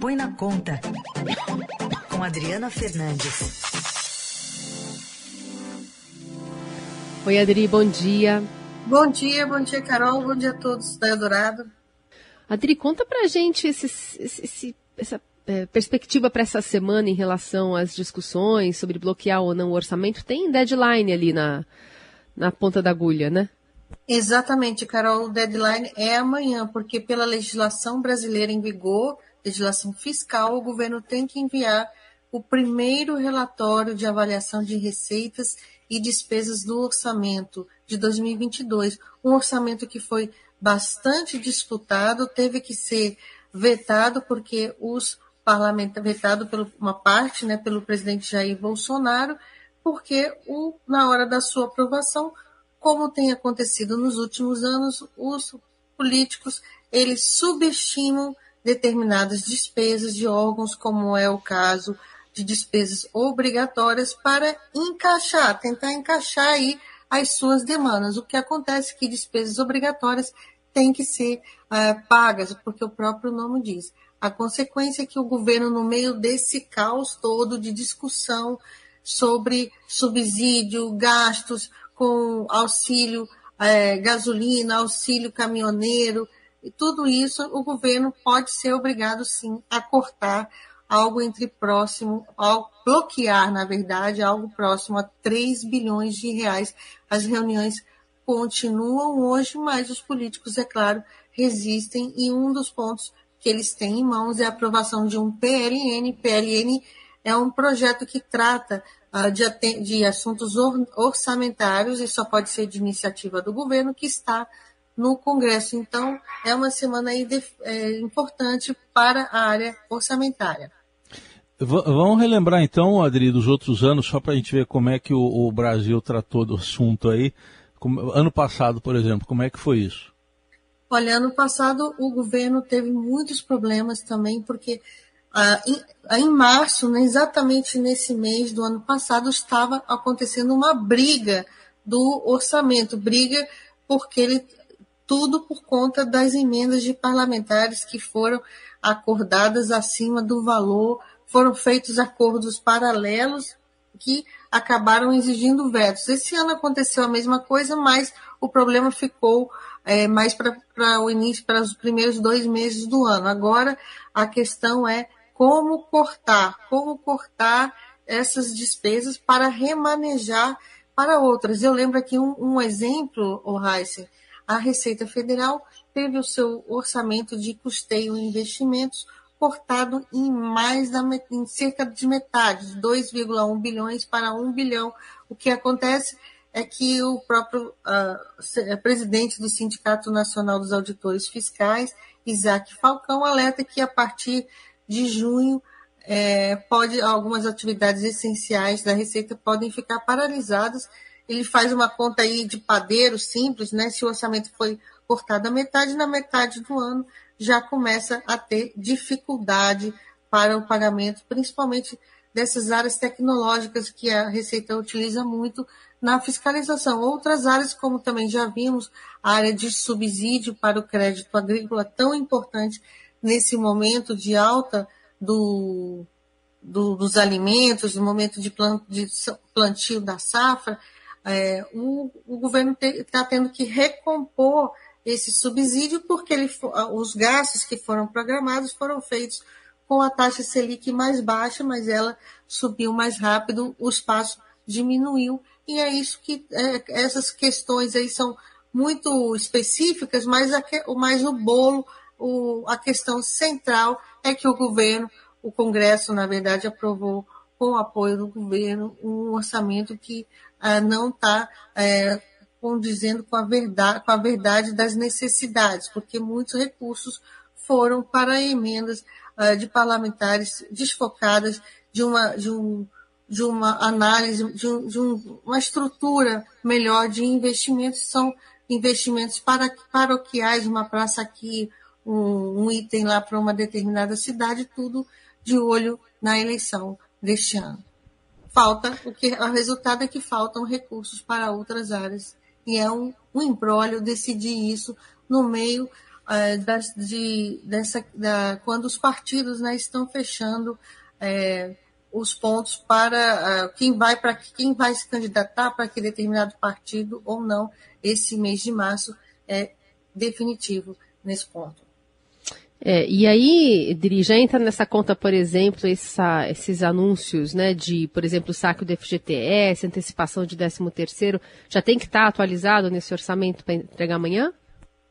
Põe na Conta, com Adriana Fernandes. Oi, Adri, bom dia. Bom dia, bom dia, Carol, bom dia a todos da Eldorado. Adri, conta pra gente esse, esse, essa é, perspectiva para essa semana em relação às discussões sobre bloquear ou não o orçamento. Tem deadline ali na, na ponta da agulha, né? Exatamente, Carol. O deadline é amanhã, porque pela legislação brasileira em vigor, legislação fiscal, o governo tem que enviar o primeiro relatório de avaliação de receitas e despesas do orçamento de 2022. Um orçamento que foi bastante disputado, teve que ser vetado porque os parlamentares, vetado por uma parte, né, pelo presidente Jair Bolsonaro, porque o, na hora da sua aprovação, como tem acontecido nos últimos anos, os políticos eles subestimam determinadas despesas de órgãos, como é o caso de despesas obrigatórias, para encaixar, tentar encaixar aí as suas demandas. O que acontece é que despesas obrigatórias têm que ser uh, pagas, porque o próprio nome diz. A consequência é que o governo, no meio desse caos todo de discussão sobre subsídio, gastos com auxílio é, gasolina, auxílio caminhoneiro, e tudo isso o governo pode ser obrigado sim a cortar algo entre próximo, ao bloquear, na verdade, algo próximo a 3 bilhões de reais. As reuniões continuam hoje, mas os políticos, é claro, resistem e um dos pontos que eles têm em mãos é a aprovação de um PLN. PLN é um projeto que trata uh, de, assuntos or, orçamentários e só pode ser de iniciativa do governo que está no Congresso. Então, é uma semana aí de, é, importante para a área orçamentária. Vamos relembrar então, Adri, dos outros anos, só para a gente ver como é que o, o, Brasil tratou do assunto aí. Como, ano passado, por exemplo, como é que foi isso? Olha, ano passado o governo teve muitos problemas também, porque ah, em, ah, em, março, né, exatamente nesse mês do ano passado, estava acontecendo uma briga do orçamento, briga porque ele tudo por conta das emendas de parlamentares que foram acordadas acima do valor foram feitos acordos paralelos que acabaram exigindo vetos. Esse ano aconteceu a mesma coisa, mas o problema ficou é, mais para o início, para os primeiros dois meses do ano. Agora a questão é como cortar, como cortar essas despesas para remanejar para outras. Eu lembro aqui um, um exemplo, o Heisen, a Receita Federal teve o seu orçamento de custeio e investimentos cortado em mais da em cerca de metade, de 2,1 bilhões para 1 bilhão. O que acontece é que o próprio uh, presidente do Sindicato Nacional dos Auditores Fiscais, Isaac Falcão, alerta que a partir de junho é, pode algumas atividades essenciais da Receita podem ficar paralisadas. Ele faz uma conta aí de padeiro simples, né? Se o orçamento foi cortado a metade, na metade do ano já começa a ter dificuldade para o pagamento, principalmente dessas áreas tecnológicas que a Receita utiliza muito na fiscalização. Outras áreas, como também já vimos, a área de subsídio para o crédito agrícola, tão importante nesse momento de alta do, do, dos alimentos, no momento de, de plantio da safra, é, o, o governo está tendo que recompor esse subsídio porque ele, os gastos que foram programados foram feitos com a taxa Selic mais baixa, mas ela subiu mais rápido, o espaço diminuiu, e é isso que é, essas questões aí são muito específicas, mas, a, mas o bolo, o, a questão central é que o governo, o Congresso, na verdade, aprovou com o apoio do governo um orçamento que ah, não está é, condizendo com a verdade, com a verdade das necessidades, porque muitos recursos foram para emendas uh, de parlamentares desfocadas de uma, de um, de uma análise, de, um, de um, uma estrutura melhor de investimentos, são investimentos para, paroquiais, uma praça aqui, um, um item lá para uma determinada cidade, tudo de olho na eleição deste ano. Falta, o, que, o resultado é que faltam recursos para outras áreas e é um, um embrólio decidir isso no meio é, das, de, dessa, da, quando os partidos né, estão fechando é, os pontos para uh, quem vai para quem vai se candidatar para aquele determinado partido ou não. Esse mês de março é definitivo nesse ponto. É, e aí, Dri, já entra nessa conta, por exemplo, essa, esses anúncios, né, de, por exemplo, saque do FGTS, antecipação de 13 terceiro, já tem que estar tá atualizado nesse orçamento para entregar amanhã?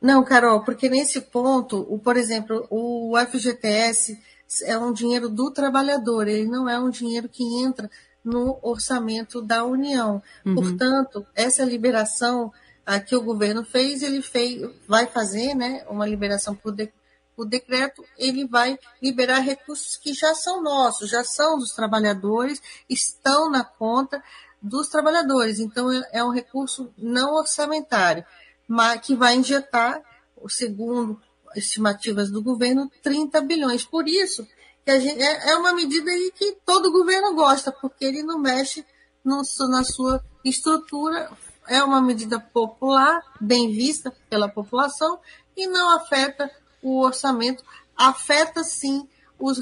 Não, Carol, porque nesse ponto, o, por exemplo, o FGTS é um dinheiro do trabalhador, ele não é um dinheiro que entra no orçamento da União. Uhum. Portanto, essa liberação a, que o governo fez, ele fez, vai fazer né, uma liberação por, de, por decreto, ele vai liberar recursos que já são nossos, já são dos trabalhadores, estão na conta dos trabalhadores. Então, é, é um recurso não orçamentário, mas que vai injetar, segundo estimativas do governo, 30 bilhões. Por isso, que gente, é, é uma medida que todo governo gosta, porque ele não mexe no, na sua estrutura, é uma medida popular, bem vista pela população, e não afeta o orçamento. Afeta sim, os,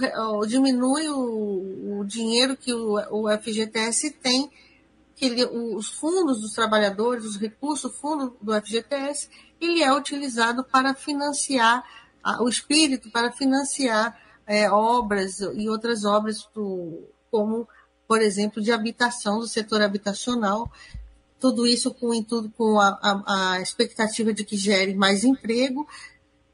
diminui o, o dinheiro que o, o FGTS tem, que ele, os fundos dos trabalhadores, os recursos, o fundo do FGTS, ele é utilizado para financiar, o espírito para financiar é, obras e outras obras, do, como, por exemplo, de habitação, do setor habitacional, tudo isso com, tudo com a, a, a expectativa de que gere mais emprego,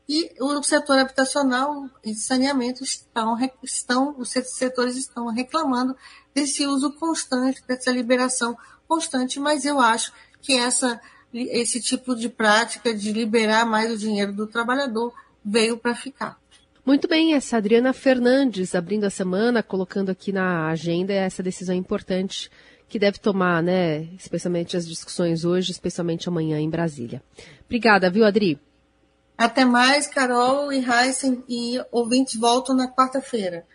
e o setor habitacional e saneamento estão, estão, os setores estão reclamando desse uso constante, dessa liberação constante, mas eu acho que essa esse tipo de prática de liberar mais o dinheiro do trabalhador veio para ficar. Muito bem, essa Adriana Fernandes abrindo a semana, colocando aqui na agenda essa decisão importante que deve tomar, né, especialmente as discussões hoje, especialmente amanhã em Brasília. Obrigada, viu, Adri? Até mais, Carol e Heisen, e ouvintes voltam na quarta-feira.